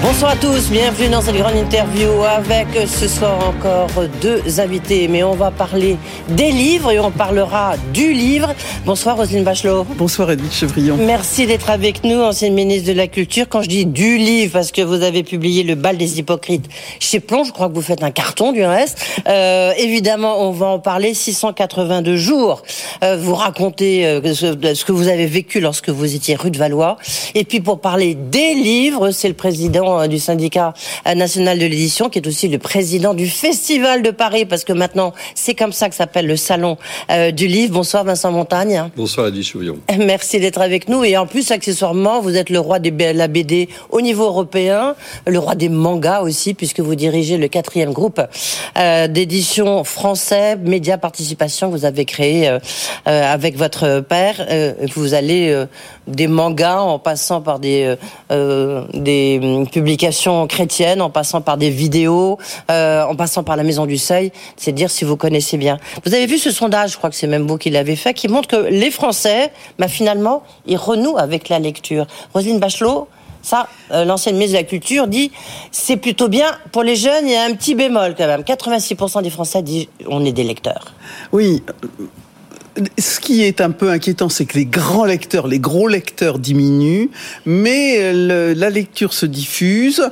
Bonsoir à tous, bienvenue dans cette grande interview avec ce soir encore deux invités. Mais on va parler des livres et on parlera du livre. Bonsoir Roselyne Bachelot. Bonsoir Edith Chevrillon. Merci d'être avec nous, ancienne ministre de la Culture. Quand je dis du livre, parce que vous avez publié Le bal des hypocrites chez Plon, je crois que vous faites un carton du reste. Euh, évidemment, on va en parler 682 jours. Euh, vous racontez euh, ce que vous avez vécu lorsque vous étiez rue de Valois. Et puis pour parler des livres, c'est le président euh, du syndicat euh, national de l'édition, qui est aussi le président du Festival de Paris, parce que maintenant, c'est comme ça que s'appelle le salon euh, du livre. Bonsoir Vincent Montagne. Bonsoir Edith Chouillon. Merci d'être avec nous. Et en plus, accessoirement, vous êtes le roi de la BD au niveau européen, le roi des mangas aussi, puisque vous dirigez le quatrième groupe euh, d'édition français, Média Participation, que vous avez créé euh, avec votre père. vous allez des mangas en passant par des, des hum, publications chrétiennes, en passant par des vidéos, euh, en passant par la Maison du Seuil. C'est dire si vous connaissez bien. Vous avez vu ce sondage, je crois que c'est même vous qui l'avez fait, qui montre que les Français, bah, finalement, ils renouent avec la lecture. Roselyne Bachelot, ça, euh, l'ancienne ministre de la Culture dit, c'est plutôt bien. Pour les jeunes, il y a un petit bémol quand même. 86% des Français disent, on est des lecteurs. Oui, ce qui est un peu inquiétant, c'est que les grands lecteurs, les gros lecteurs diminuent, mais la lecture se diffuse.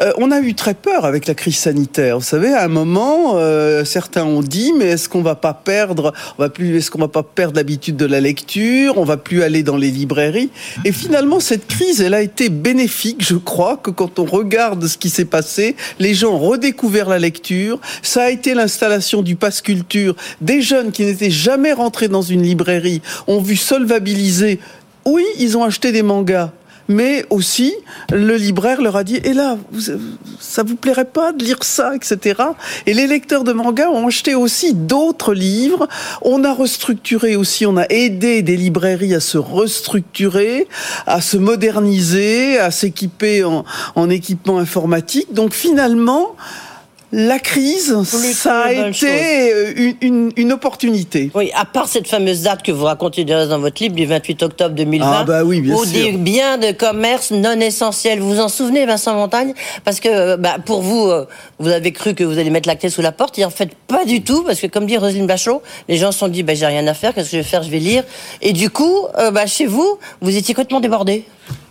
Euh, on a eu très peur avec la crise sanitaire. Vous savez, à un moment, euh, certains ont dit, mais est-ce qu'on va pas perdre, on va plus, est-ce qu'on va pas perdre l'habitude de la lecture On va plus aller dans les librairies? Et finalement, cette crise, elle a été bénéfique. Je crois que quand on regarde ce qui s'est passé, les gens ont redécouvert la lecture. Ça a été l'installation du pass culture. Des jeunes qui n'étaient jamais rentrés dans une librairie ont vu solvabiliser. Oui, ils ont acheté des mangas mais aussi le libraire leur a dit et là ça vous plairait pas de lire ça etc et les lecteurs de mangas ont acheté aussi d'autres livres. On a restructuré aussi on a aidé des librairies à se restructurer à se moderniser à s'équiper en, en équipement informatique. Donc finalement la crise, ça a été euh, une, une, opportunité. Oui, à part cette fameuse date que vous racontez dans votre livre du 28 octobre 2020, ah bah oui, bien où des biens de commerce non essentiels. Vous vous en souvenez, Vincent Montagne? Parce que euh, bah, pour vous, euh, vous avez cru que vous allez mettre la clé sous la porte, et en fait pas du tout, parce que comme dit Roselyne Bachelot, les gens se sont dit, bah, j'ai rien à faire, qu'est-ce que je vais faire? Je vais lire. Et du coup, bah, chez vous, vous étiez complètement débordé.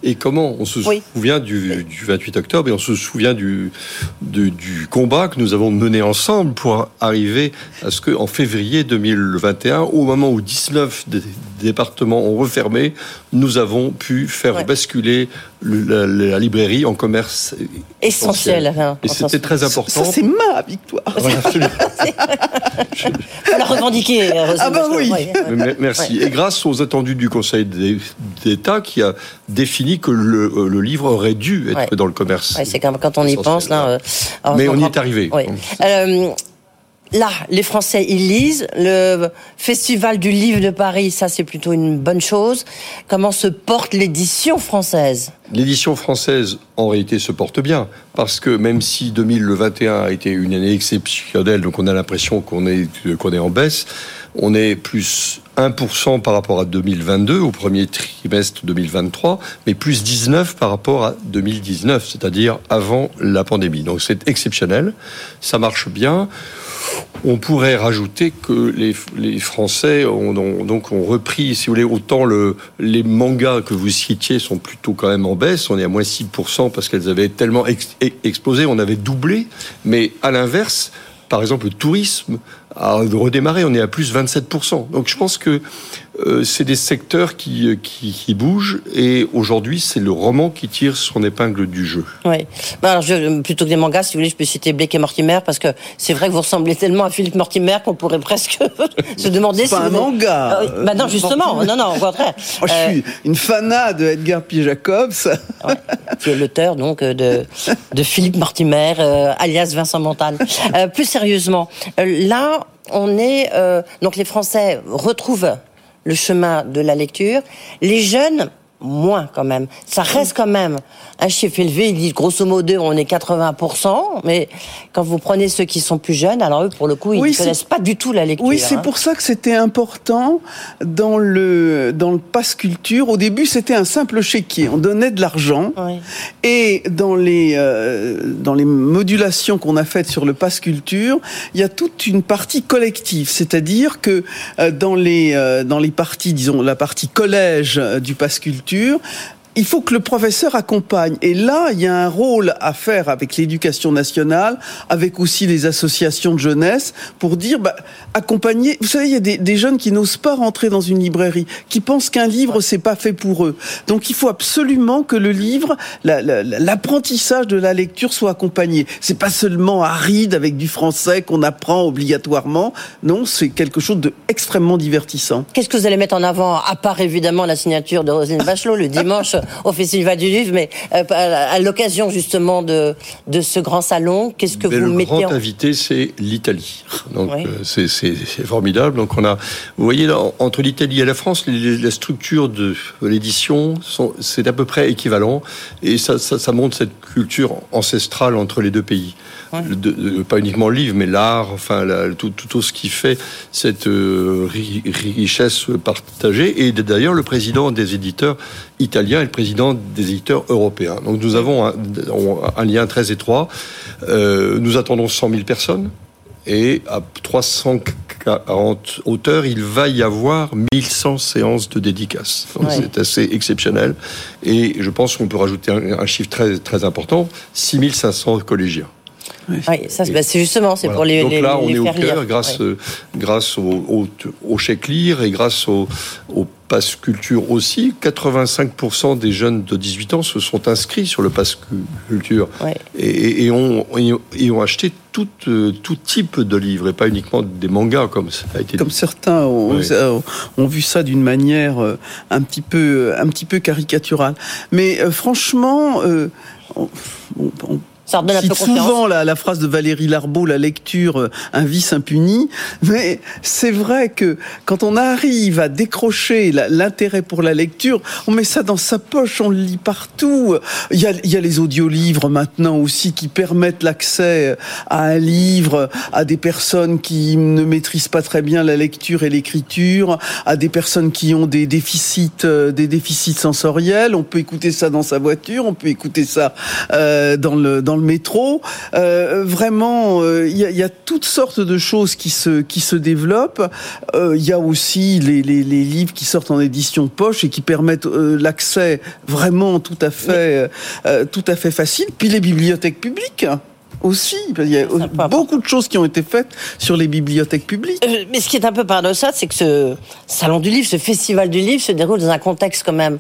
Et comment On se souvient du, 28 octobre et on se souvient du, du, combat que nous avons mené ensemble pour arriver à ce qu'en février 2021, au moment où 19 départements ont refermé, nous avons pu faire basculer la, librairie en commerce essentiel. Hein, et c'était très important. Ça, c'est ma victoire. absolument. la revendiquer. Ah ben oui. Merci. Et grâce aux attendus du Conseil d'État qui a défini que le, euh, livre aurait dû être dans le commerce. c'est quand, quand on y pense là. Euh, Mais on y est arrivé. Euh, là, les Français, ils lisent. Le Festival du livre de Paris, ça, c'est plutôt une bonne chose. Comment se porte l'édition française? L'édition française, en réalité, se porte bien. Parce que même si 2021 a été une année exceptionnelle, donc on a l'impression qu'on est, qu'on est en baisse, on est plus 1% par rapport à 2022, au premier trimestre 2023, mais plus 19 par rapport à 2019, c'est-à-dire avant la pandémie. Donc c'est exceptionnel, ça marche bien. On pourrait rajouter que les, Français ont, donc ont repris, si vous voulez, autant le, les mangas que vous citiez sont plutôt quand même en baisse. On est à moins 6% parce qu'elles avaient tellement explosé, on avait doublé. Mais à l'inverse, par exemple, le tourisme a redémarré, on est à plus 27%. Donc je pense que euh, c'est des secteurs qui, qui, bougent et aujourd'hui c'est le roman qui tire son épingle du jeu. Oui. Bah, alors, je, plutôt que des mangas, si vous voulez, je peux citer Blake et Mortimer parce que c'est vrai que vous ressemblez tellement à Philippe Mortimer qu'on pourrait presque se demander si pas un manga. Ah bah non, justement, non, non, au contraire. Moi, je suis euh, une fanat de Edgar P. Jacobs. Ouais, qui est l'auteur donc de, de Philippe Mortimer, euh, alias Vincent Montagne. plus sérieusement, là, on est donc les Français retrouvent le chemin de la lecture. Les jeunes, moins quand même. Ça reste quand même un chiffre élevé. Il dit grosso modo, on est 80%, mais quand vous prenez ceux qui sont plus jeunes, alors eux, pour le coup, ils ne connaissent pas du tout la lecture. Oui, c'est hein. pour ça que c'était important dans le, dans le pass culture. Au début, c'était un simple chéquier. On donnait de l'argent. Et dans les, euh, dans les modulations qu'on a faites sur le pass culture, il y a toute une partie collective. C'est-à-dire que euh, dans, les, euh, dans les parties, disons, la partie collège du pass culture, culture il faut que le professeur accompagne. Et là, il y a un rôle à faire avec l'éducation nationale, avec aussi les associations de jeunesse, pour dire, bah, accompagner. Vous savez, il y a des, jeunes qui n'osent pas rentrer dans une librairie, qui pensent qu'un livre, c'est pas fait pour eux. Donc, il faut absolument que le livre, l'apprentissage de la lecture soit accompagné. C'est pas seulement aride avec du français qu'on apprend obligatoirement. Non, c'est quelque chose d'extrêmement divertissant. Qu'est-ce que vous allez mettre en avant, à part évidemment la signature de Roselyne Bachelot le dimanche au Festival du Livre, mais euh, à l'occasion justement de, de ce grand salon, qu'est-ce que vous mettez Le grand invité, c'est l'Italie. Donc euh, c'est formidable. Donc on a, vous voyez, entre l'Italie et la France, les, structures de l'édition, c'est à peu près équivalent, et ça, ça, montre cette culture ancestrale entre les deux pays. pas uniquement le livre, mais l'art, enfin tout, tout, ce qui fait cette euh, richesse partagée. Et d'ailleurs, le président des éditeurs italiens est le président des éditeurs européens. Donc nous avons un, un lien très étroit. Euh, nous attendons 100 000 personnes. Et à 340 auteurs, il va y avoir 1100 séances de dédicaces. C'est assez exceptionnel. Et je pense qu'on peut rajouter un, chiffre très, très important 6500 collégiens. Oui, ça, bah, c'est justement, c'est pour les Donc là, on est au cœur grâce, grâce au, au, chèque lire et grâce au, au pass culture aussi. 85% des jeunes de 18 ans se sont inscrits sur le pass culture et, et, ont, et, ont, acheté tout, euh, tout type de livres et pas uniquement des mangas comme ça a été Comme certains ont, ont, vu ça d'une manière euh, un petit peu, un petit peu caricaturale. Mais franchement, on, on ça redonne un peu souvent la, la, phrase de Valérie Larbeau, la lecture, euh, un vice impuni. Mais c'est vrai que quand on arrive à décrocher l'intérêt pour la lecture, on met ça dans sa poche, on le lit partout. Il y a, il y a les audiolivres maintenant aussi qui permettent l'accès à un livre à des personnes qui ne maîtrisent pas très bien la lecture et l'écriture, à des personnes qui ont des déficits, euh, des déficits sensoriels. On peut écouter ça dans sa voiture, on peut écouter ça euh, dans le dans le métro. Euh, vraiment, euh, il y, a toutes sortes de choses qui se qui se développent. Euh, il y a aussi les, les, les, livres qui sortent en édition poche et qui permettent l'accès vraiment tout à fait tout à fait facile. Puis les bibliothèques publiques aussi. Il y a beaucoup de choses qui ont été faites sur les bibliothèques publiques. Mais ce qui est un peu paradoxal, c'est que ce salon du livre, ce festival du livre se déroule dans un contexte quand même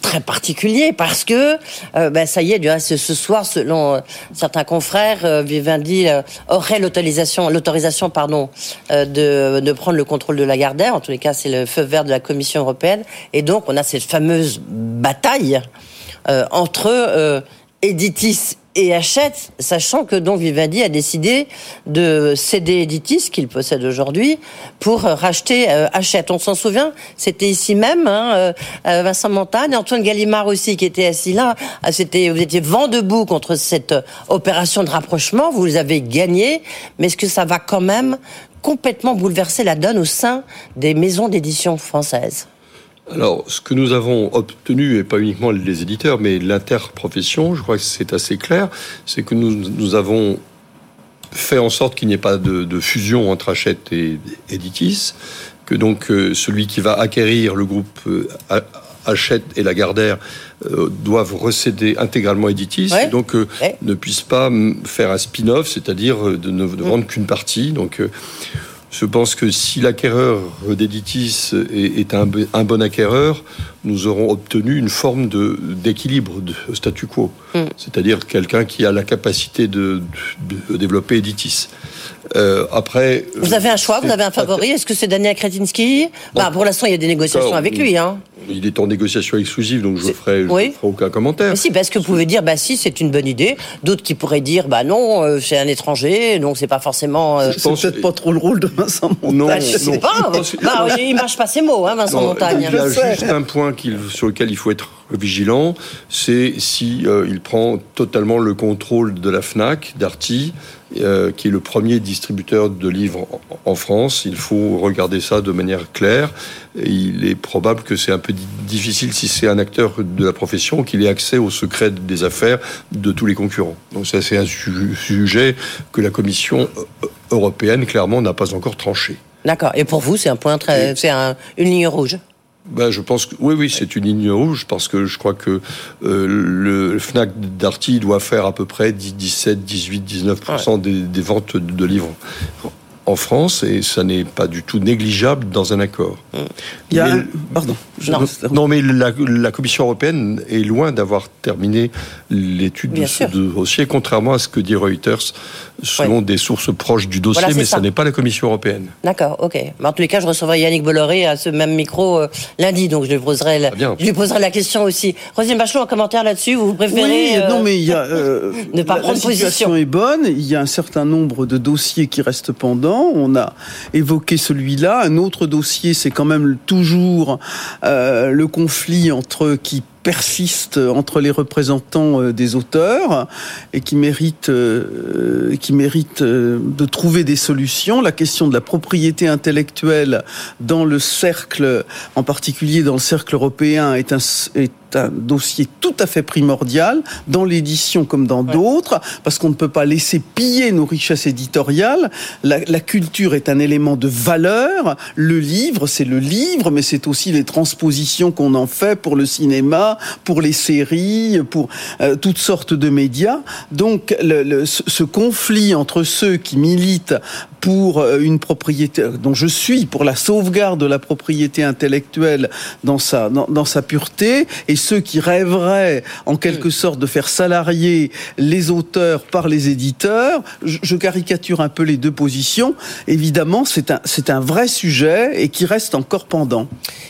très particulier parce que euh, ben, ça y est, du reste, ce soir, selon euh, certains confrères, euh, Vivendi aurait l'autorisation, l'autorisation, pardon, de, de prendre le contrôle de la Gardère. En tous les cas, c'est le feu vert de la Commission européenne, et donc on a cette fameuse bataille entre Editis et achète, sachant que donc Vivendi a décidé de céder Editis, qu'il possède aujourd'hui, pour racheter euh, Hachette. On s'en souvient, c'était ici même, hein, euh, euh, Vincent Montagne, Antoine Gallimard aussi qui était assis là. Ah, c'était, vous étiez vent debout contre cette opération de rapprochement, vous avez gagné, mais est-ce que ça va quand même complètement bouleverser la donne au sein des maisons d'édition françaises? Alors, ce que nous avons obtenu, et pas uniquement les éditeurs, mais l'interprofession, je crois que c'est assez clair, c'est que nous, nous, avons fait en sorte qu'il n'y ait pas de, fusion entre Hachette et Editis, que donc euh, celui qui va acquérir le groupe euh, Hachette et Lagardère euh, doivent recéder intégralement Editis, et donc ne puissent pas faire un spin-off, c'est-à-dire de ne de vendre qu'une partie. Donc je pense que si l'acquéreur d'Editis est, un, bon acquéreur, nous aurons obtenu une forme d'équilibre, de, statu quo. Mm. C'est-à-dire quelqu'un qui a la capacité de, développer Editis. Euh, après, vous avez un choix, vous avez un favori. Est-ce que c'est Daniel Kretinsky bah, Pour l'instant, il y a des négociations avec lui. Hein. Il est en négociation exclusive, donc je ne ferai, aucun commentaire. Mais si, parce que vous pouvez dire, bah si, c'est une bonne idée. D'autres qui pourraient dire, bah non, euh, c'est un étranger, donc c'est pas forcément. Euh... C'est peut-être pas trop le rôle de Vincent Montagne. Non, bah, je sais pas. bah, il marche pas ses mots, hein, Vincent Montagne. Il y a juste un point sur lequel il faut être vigilant, c'est si euh, il prend totalement le contrôle de la Fnac, Darty, euh, qui est le premier distributeur de livres en, France. Il faut regarder ça de manière claire. il est probable que c'est un peu difficile si c'est un acteur de la profession qu'il ait accès au secret des affaires de tous les concurrents. Donc ça, c'est un sujet que la Commission euh, européenne clairement n'a pas encore tranché. D'accord. Et pour vous, c'est un point très, c'est une ligne rouge? Ben, je pense que oui, oui, c'est une ligne rouge parce que je crois que euh, le Fnac Darty doit faire à peu près 17, 18, 19 des, des, ventes de livres en France et ça n'est pas du tout négligeable dans un accord. Il y a Pardon. non. mais la, Commission européenne est loin d'avoir terminé l'étude de ce dossier, contrairement à ce que dit Reuters, selon des sources proches du dossier, mais ce n'est pas la Commission européenne. D'accord, ok. Mais en tous les cas, je recevrai Yannick Bolloré à ce même micro euh, lundi, donc je lui poserai la, je lui poserai la question aussi. Rosine Bachelot, un commentaire là-dessus Vous préférez oui, non, mais il y a euh, ne pas la, prendre la situation est bonne. Il y a un certain nombre de dossiers qui restent pendants on a évoqué celui-là. Un autre dossier, c'est quand même toujours euh, le conflit entre qui persiste entre les représentants euh, des auteurs et qui mérite, euh, qui mérite de trouver des solutions. La question de la propriété intellectuelle dans le cercle, en particulier dans le cercle européen, est un, est un dossier tout à fait primordial dans l'édition comme dans d'autres, parce qu'on ne peut pas laisser piller nos richesses éditoriales. La, la, culture est un élément de valeur. Le livre, c'est le livre, mais c'est aussi les transpositions qu'on en fait pour le cinéma, pour les séries, pour euh, toutes sortes de médias. Donc, le, le, ce conflit entre ceux qui militent pour euh, une propriété, dont je suis pour la sauvegarde de la propriété intellectuelle dans sa, dans, dans sa pureté, et ceux qui rêveraient en quelque sorte de faire salarier les auteurs par les éditeurs. Je, caricature un peu les deux positions. Évidemment, c'est un, c'est un vrai sujet et qui reste encore pendant.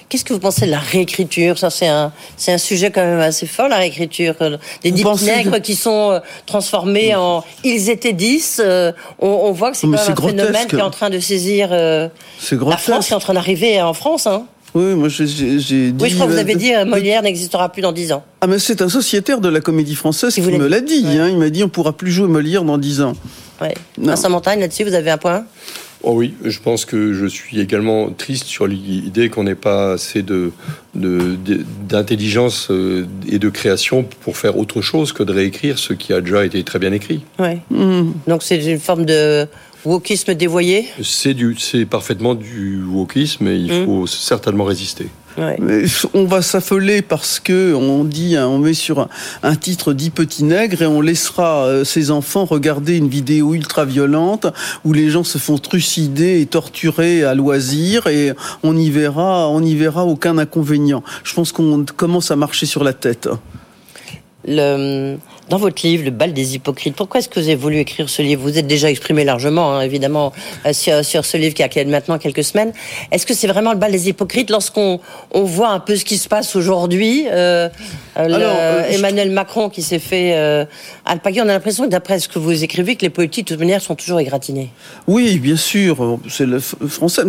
Qu'est-ce que vous pensez de la réécriture? Ça, c'est un, c'est un sujet quand même assez fort, la réécriture. Les dix nègres qui sont euh, transformés en ils étaient dix. Euh, on, on, voit que c'est quand même un phénomène qui est en train de saisir euh, la France, qui est en train d'arriver en France. Hein. Oui, moi j'ai dit. Oui, je crois que vous avez dit euh, Molière n'existera plus dans dix ans. Ah, mais c'est un sociétaire de la comédie française qui me l'a dit. Hein, il m'a dit on pourra plus jouer Molière dans dix ans. Ouais. Vincent Montagne, là-dessus, vous avez un point? Oh oui, je pense que je suis également triste sur l'idée qu'on n'ait pas assez de, d'intelligence euh, et de création pour faire autre chose que de réécrire ce qui a déjà été très bien écrit. Ouais. Mmh. Donc c'est une forme de Wokisme dévoyé C'est du, c'est parfaitement du wokisme et il mmh. faut certainement résister. On va s'affoler parce que on dit, hein, on met sur un, titre dit petit nègre et on laissera euh, ses enfants regarder une vidéo ultra violente où les gens se font trucider et torturer à loisir et on n'y verra, on n'y verra aucun inconvénient. Je pense qu'on commence à marcher sur la tête. Le, dans votre livre, Le bal des hypocrites, pourquoi est-ce que vous avez voulu écrire ce livre? Vous êtes déjà exprimé largement, hein, évidemment, euh, sur, sur, ce livre qui a maintenant quelques semaines. Est-ce que c'est vraiment le bal des hypocrites lorsqu'on on voit un peu ce qui se passe aujourd'hui euh, euh, euh Emmanuel Macron qui s'est fait euh, alpaguer, on a l'impression d'après ce que vous écrivez, que les politiques, de toute manière, sont toujours égratignés. Oui, bien sûr. C'est le français.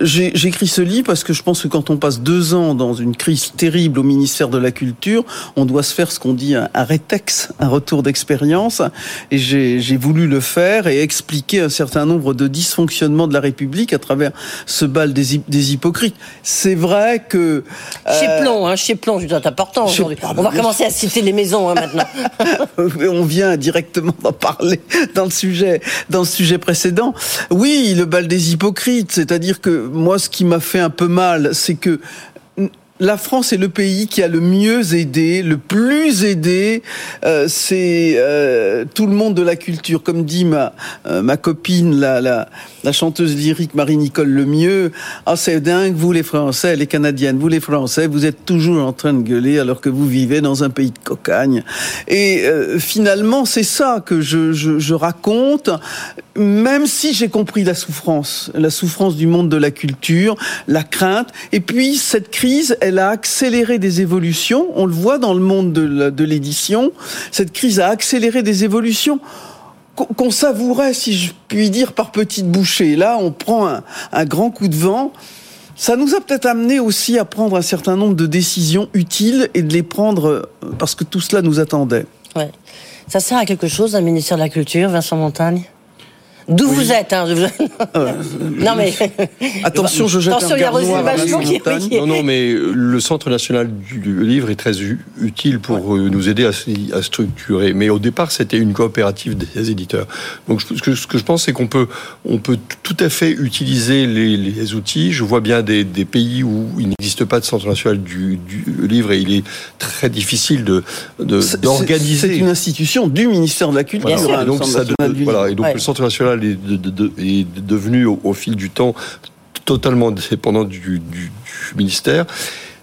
J'ai écrit ce livre parce que je pense que quand on passe deux ans dans une crise terrible au ministère de la Culture, on doit se faire ce qu'on dit un rétex un retour d'expérience et j'ai voulu le faire et expliquer un certain nombre de dysfonctionnements de la République à travers ce bal des, des hypocrites. C'est vrai que... Euh... Chez Plon, hein, chez Plon, c'est important aujourd'hui. On va commencer à citer les maisons hein, maintenant. On vient directement d'en parler dans le sujet, dans le sujet précédent. Oui, le bal des hypocrites, c'est-à-dire que moi, ce qui m'a fait un peu mal, c'est que la France est le pays qui a le mieux aidé, le plus aidé. Euh, c'est euh, tout le monde de la culture, comme dit ma euh, copine, la, chanteuse lyrique Marie-Nicole Lemieux. Ah, c'est dingue, vous les Français, les Canadiennes, vous les Français, vous êtes toujours en train de gueuler alors que vous vivez dans un pays de cocagne. Et finalement, c'est ça que je raconte même si j'ai compris la souffrance, la souffrance du monde de la culture, la crainte, et puis cette crise, elle a accéléré des évolutions, on le voit dans le monde de l'édition, cette crise a accéléré des évolutions qu'on savourait, si je puis dire, par petites bouchées. Là, on prend un, grand coup de vent. Ça nous a peut-être amené aussi à prendre un certain nombre de décisions utiles et de les prendre euh, parce que tout cela nous attendait. Ouais. Ça sert à quelque chose, un ministère de la Culture, Vincent Montagne? D'où vous êtes hein, euh, Non mais attention, je jette Attention, un regard noir qui... Non, non, mais le Centre national du livre est très utile pour euh, nous aider à, structurer. Mais au départ, c'était une coopérative des éditeurs. Donc, ce que, ce que je pense, c'est qu'on peut, on peut tout à fait utiliser les, outils. Je vois bien des, pays où il n'existe pas de Centre national du, livre et il est très difficile de d'organiser. C'est une institution du ministère de la Culture. Hein, donc, ça, voilà, et donc le Centre national est, devenu au, fil du temps totalement dépendant du, ministère,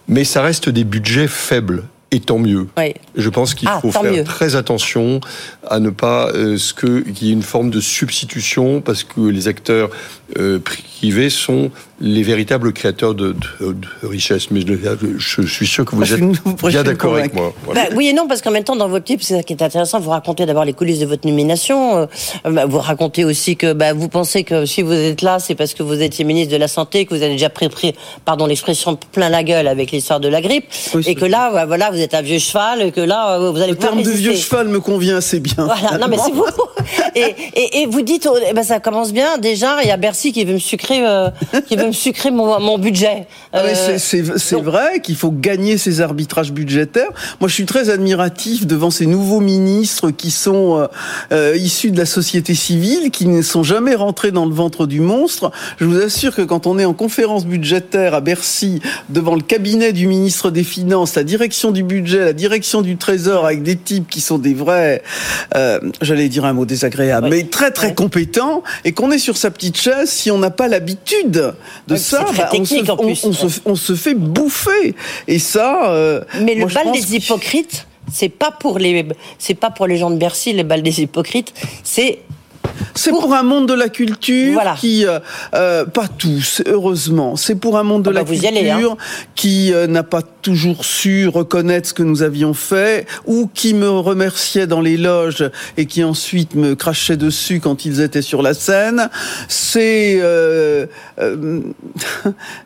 mais ça reste des budgets faibles et tant mieux. Je pense qu'il ah, faut faire très attention à ne pas euh, ce que qu'il y ait une forme de substitution parce que les acteurs euh, privés sont les véritables créateurs de, de, de richesse. Mais je, suis sûr que vous êtes bien d'accord avec moi. Bah, oui et non, parce qu'en même temps, dans votre livre, c'est ça qui est intéressant, vous racontez d'abord les coulisses de votre nomination. Euh, bah, vous racontez aussi que bah, vous pensez que si vous êtes là, c'est parce que vous étiez ministre de la Santé, que vous avez déjà pris, pris pardon l'expression, plein la gueule avec l'histoire de la grippe, et que là, voilà, vous êtes un vieux cheval, et que là, euh, vous allez Le terme de vieux cheval me convient assez bien. Voilà, non mais c'est vous. et, et, et, vous dites, oh, eh ben, ça commence bien, déjà, il y a Bercy qui veut me sucrer, euh, qui veut me sucrer mon, mon budget. Ah c'est vrai qu'il faut gagner ces arbitrages budgétaires. Moi, je suis très admiratif devant ces nouveaux ministres qui sont issus de la société civile, qui ne sont jamais rentrés dans le ventre du monstre. Je vous assure que quand on est en conférence budgétaire à Bercy, devant le cabinet du ministre des Finances, la direction du budget, la direction du Trésor, avec des types qui sont des vrais, euh, j'allais dire un mot désagréable, mais très très compétents, et qu'on est sur sa petite chaise, si on n'a pas l'habitude de ça, bah, on, se, on, se, fait bouffer. Et ça. Euh, mais le bal des hypocrites, c'est pas pour les, c'est pas pour les gens de Bercy, le bal des hypocrites, c'est c'est pour... un monde de la culture qui, euh, euh, pas tous, heureusement, c'est pour un monde de ah la bah, hein. culture qui euh, n'a pas toujours su reconnaître ce que nous avions fait, ou qui me remerciait dans les loges et qui ensuite me crachait dessus quand ils étaient sur la scène. C'est,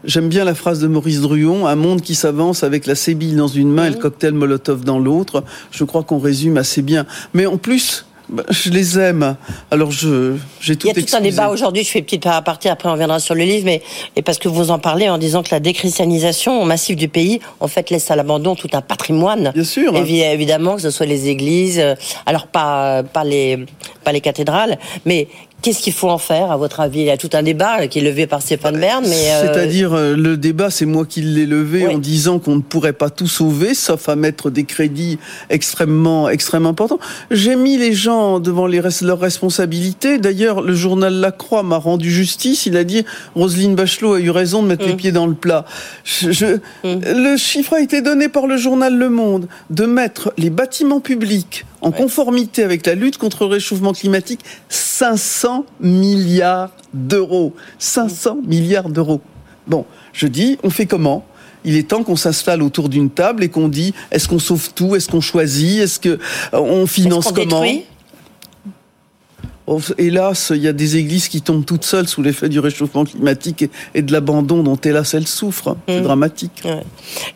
j'aime bien la phrase de Maurice Druon, un monde qui s'avance avec la sébille dans une main et le cocktail Molotov dans l'autre. Je crois qu'on résume assez bien. Mais en plus, bah, je les aime. Alors je, j'ai tout. Il y a tout un débat aujourd'hui. Je fais une petite partie. Après, on reviendra sur le livre, mais et parce que vous en parlez en disant que la déchristianisation massive du pays, en fait, laisse à l'abandon tout un patrimoine. Bien sûr. évidemment, que ce soit les églises, euh, alors pas pas les pas les cathédrales, mais Qu'est-ce qu'il faut en faire, à votre avis? Il y a tout un débat qui est levé par Stéphane Bern, mais... Euh, C'est-à-dire, euh, le débat, c'est moi qui l'ai levé en disant qu'on ne pourrait pas tout sauver, sauf à mettre des crédits extrêmement, extrêmement importants. J'ai mis les gens devant les, leurs responsabilités. D'ailleurs, le journal La Croix m'a rendu justice. Il a dit, Roselyne Bachelot a eu raison de mettre les mm. pieds dans le plat. Je, mm. Le chiffre a été donné par le journal Le Monde de mettre les bâtiments publics en conformité avec la lutte contre le réchauffement climatique, 500 milliards d'euros. 500 milliards d'euros. Bon, je dis, on fait comment? Il est temps qu'on s'installe autour d'une table et qu'on dit est-ce qu'on sauve tout, est-ce qu'on choisit, est-ce que euh, on finance comment? Hélas, il y a des églises qui tombent toutes seules sous l'effet du réchauffement climatique et de l'abandon dont hélas elles souffrent. C'est mmh. dramatique.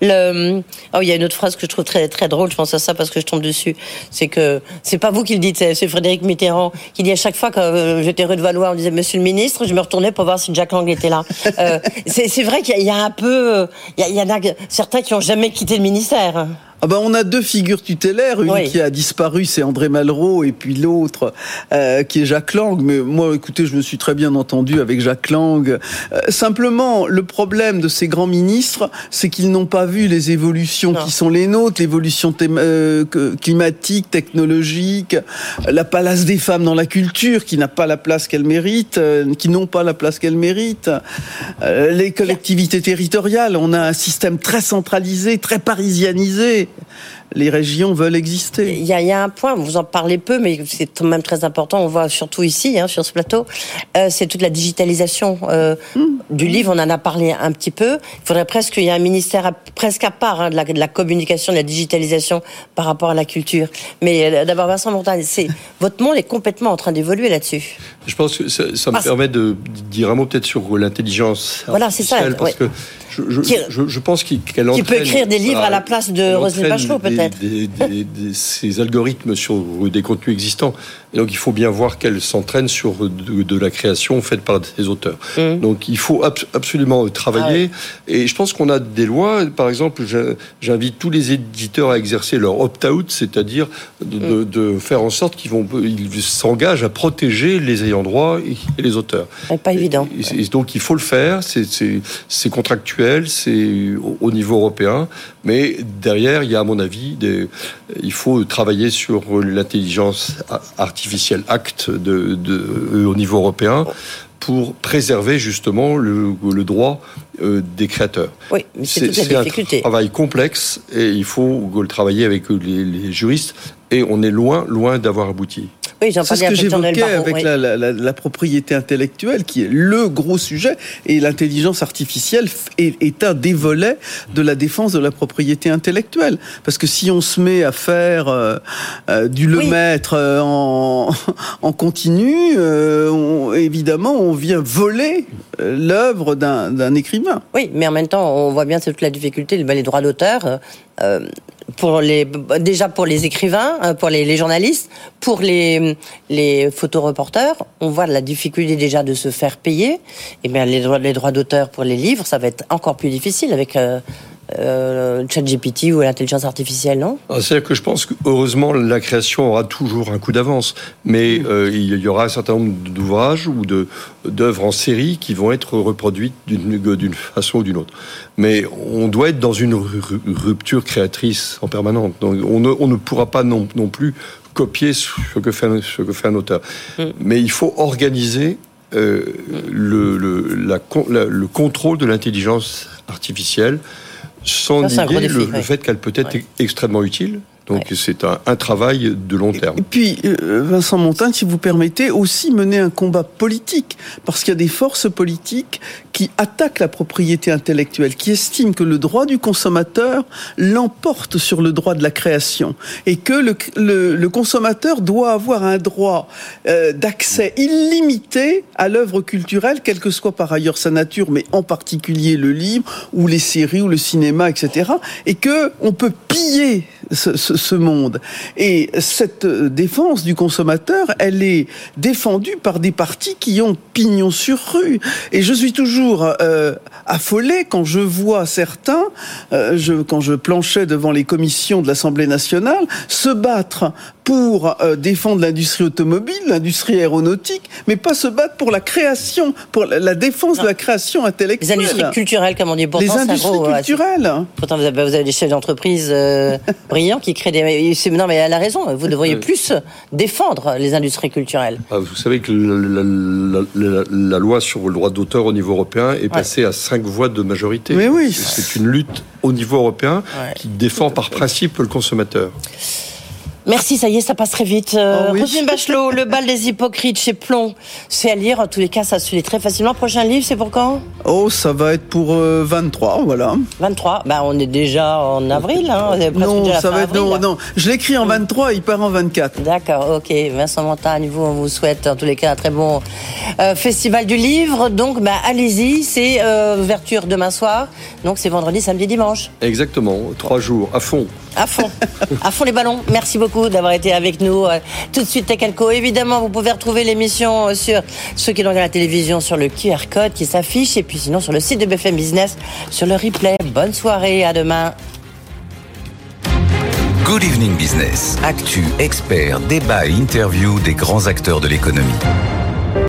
Le... Oh, il y a une autre phrase que je trouve très très drôle. Je pense à ça parce que je tombe dessus. C'est que c'est pas vous qui le dites, c'est Frédéric Mitterrand qui dit à chaque fois que euh, j'étais rue de Valois, on disait Monsieur le Ministre, je me retournais pour voir si Jack Lang était là. euh, c'est vrai qu'il y, a un peu, il y, y, en a certains qui ont jamais quitté le ministère. Ah ben on a deux figures tutélaires, une qui a disparu, c'est André Malraux, et puis l'autre euh, qui est Jacques Lang. Mais moi, écoutez, je me suis très bien entendu avec Jacques Lang. Euh, simplement, le problème de ces grands ministres, c'est qu'ils n'ont pas vu les évolutions qui sont les nôtres, l'évolution euh, climatique, technologique, la place des femmes dans la culture, qui n'a pas la place qu'elle mérite, qui n'ont pas la place qu'elle mérite, les collectivités territoriales. On a un système très centralisé, très parisianisé. 对。Les régions veulent exister. Il y, a, il y a un point, vous en parlez peu, mais c'est quand même très important. On voit surtout ici, hein, sur ce plateau, euh, c'est toute la digitalisation euh, mmh. du livre. On en a parlé un petit peu. Il faudrait presque qu'il y ait un ministère à, presque à part hein, de, la, de, la, communication, de la digitalisation par rapport à la culture. Mais euh, d'abord, Vincent Montagne, c'est votre monde est complètement en train d'évoluer là-dessus. Je pense que ça, ça me permet de dire un mot peut-être sur l'intelligence voilà, c'est ça, parce que je, je, je, je pense qu'elle Qui peut écrire des livres à la place de Roselyne Bachelot, peut-être. Ces algorithmes sur des contenus existants. Et donc il faut bien voir qu'elle s'entraîne sur de, de, la création faite par des auteurs. Mmh. Donc il faut ab absolument travailler. Ah ouais. Et je pense qu'on a des lois. Par exemple, j'invite tous les éditeurs à exercer leur opt-out, c'est-à-dire de, mmh. de, faire en sorte qu'ils vont, ils s'engagent à protéger les ayants droit et les auteurs. Pas évident. Et, et donc il faut le faire. C'est contractuel, c'est au, au niveau européen. Mais derrière, il y a à mon avis, des, il faut travailler sur l'intelligence artificielle acte de, de, au niveau européen pour préserver justement le, le droit euh, des créateurs. Oui, mais c'est un travail complexe et il faut le travailler avec les, les juristes et on est loin, loin d'avoir abouti. Oui, c'est ce que j'évoquais avec oui. la, la, la, la, propriété intellectuelle, qui est le gros sujet, et l'intelligence artificielle est, est, un des volets de la défense de la propriété intellectuelle. Parce que si on se met à faire euh, euh, du le oui. maître euh, en, en continu, euh, on, évidemment, on vient voler l'œuvre d'un écrivain. Oui, mais en même temps, on voit bien toute la difficulté, les droits d'auteur. Pour les déjà pour les écrivains, euh, pour les, les journalistes, pour les les photoreporters, on voit la difficulté déjà de se faire payer. Et bien les droits les droits d'auteur pour les livres, ça va être encore plus difficile avec euh, euh, ChatGPT ou l'intelligence artificielle, non? Ah, C'est-à-dire que je pense que heureusement la création aura toujours un coup d'avance, mais mmh. euh, il y aura un certain nombre d'ouvrages ou de d'œuvres en série qui vont être reproduites d'une façon ou d'une autre. Mais on doit être dans une rupture créatrice en permanente. Donc on ne, on ne pourra pas non, non plus copier ce que fait, ce que fait un auteur. Mmh. Mais il faut organiser euh, le, le, la, la, le contrôle de l'intelligence artificielle sans Ça, nier défi, le, fait qu'elle peut être ouais. extrêmement utile. Donc ouais. c'est un, un, travail de long terme. Et puis, euh, Vincent Montagne, si vous permettez, aussi mener un combat politique, parce qu'il y a des forces politiques qui attaquent la propriété intellectuelle, qui estiment que le droit du consommateur l'emporte sur le droit de la création, et que le, le, le consommateur doit avoir un droit euh, d'accès illimité à l'œuvre culturelle, quelle que soit par ailleurs sa nature, mais en particulier le livre, ou les séries, ou le cinéma, etc., et que on peut piller ce, monde. Et cette défense du consommateur, elle est défendue par des partis qui ont pignon sur rue. Et je suis toujours euh, affolé quand je vois certains, euh, quand je planchais devant les commissions de l'Assemblée nationale, se battre pour euh, défendre l'industrie automobile, l'industrie aéronautique, mais pas se battre pour la création, pour la défense non. de la création intellectuelle. Les industries culturelles, comme on dit. Pourtant, les industries gros, culturelles. Pourtant, vous avez, vous avez des chefs d'entreprise euh, brillants qui créent des. Non, mais elle a raison. Vous devriez plus défendre les industries culturelles. Ah, vous savez que la, la, la, la loi sur le droit d'auteur au niveau européen est ouais. passée à cinq voix de majorité. Mais oui. C'est une lutte au niveau européen ouais. qui défend par principe le consommateur. Merci, ça y est, ça passe très vite. Euh, oh oui. Roselyne Bachelot, Le bal des hypocrites chez Plomb, c'est à lire. En tous les cas, ça se lit très facilement. Prochain livre, c'est pour quand? Oh, ça va être pour euh, 23, voilà. 23 Ben, on est déjà en avril. Hein. non, ça va être. Avril, non, non. Je l'écris en 23, il part en 24. D'accord, ok. Vincent Montagne, vous, on vous souhaite en tous les cas un très bon euh, festival du livre. Donc, ben, allez-y. C'est euh, ouverture demain soir. Donc, c'est vendredi, samedi, dimanche. Exactement. Trois jours, à fond. À fond. à fond les ballons. Merci beaucoup d'avoir été avec nous. Euh, tout de suite, Tekalco. Évidemment, vous pouvez retrouver l'émission sur ceux qui l'ont à la télévision sur le QR code qui s'affiche et puis sinon sur le site de BFM Business sur le replay. Bonne soirée. À demain. Good Evening Business. Actu, expert, débat et interview des grands acteurs de l'économie.